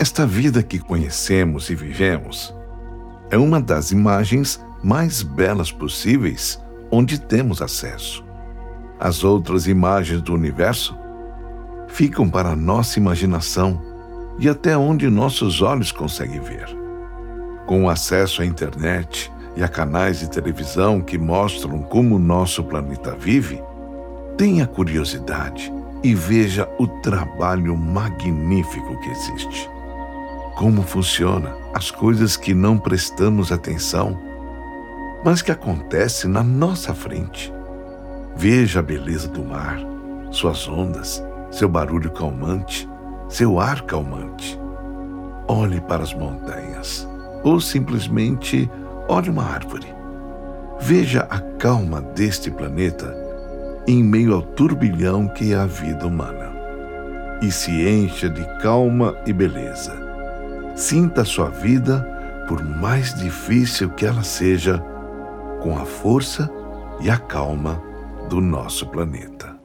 Esta vida que conhecemos e vivemos é uma das imagens mais belas possíveis onde temos acesso. As outras imagens do universo ficam para nossa imaginação e até onde nossos olhos conseguem ver. Com o acesso à internet e a canais de televisão que mostram como o nosso planeta vive, tenha curiosidade e veja o trabalho magnífico que existe. Como funciona as coisas que não prestamos atenção, mas que acontecem na nossa frente. Veja a beleza do mar, suas ondas, seu barulho calmante, seu ar calmante. Olhe para as montanhas ou simplesmente olhe uma árvore. Veja a calma deste planeta em meio ao turbilhão que é a vida humana. E se encha de calma e beleza. Sinta a sua vida, por mais difícil que ela seja, com a força e a calma do nosso planeta.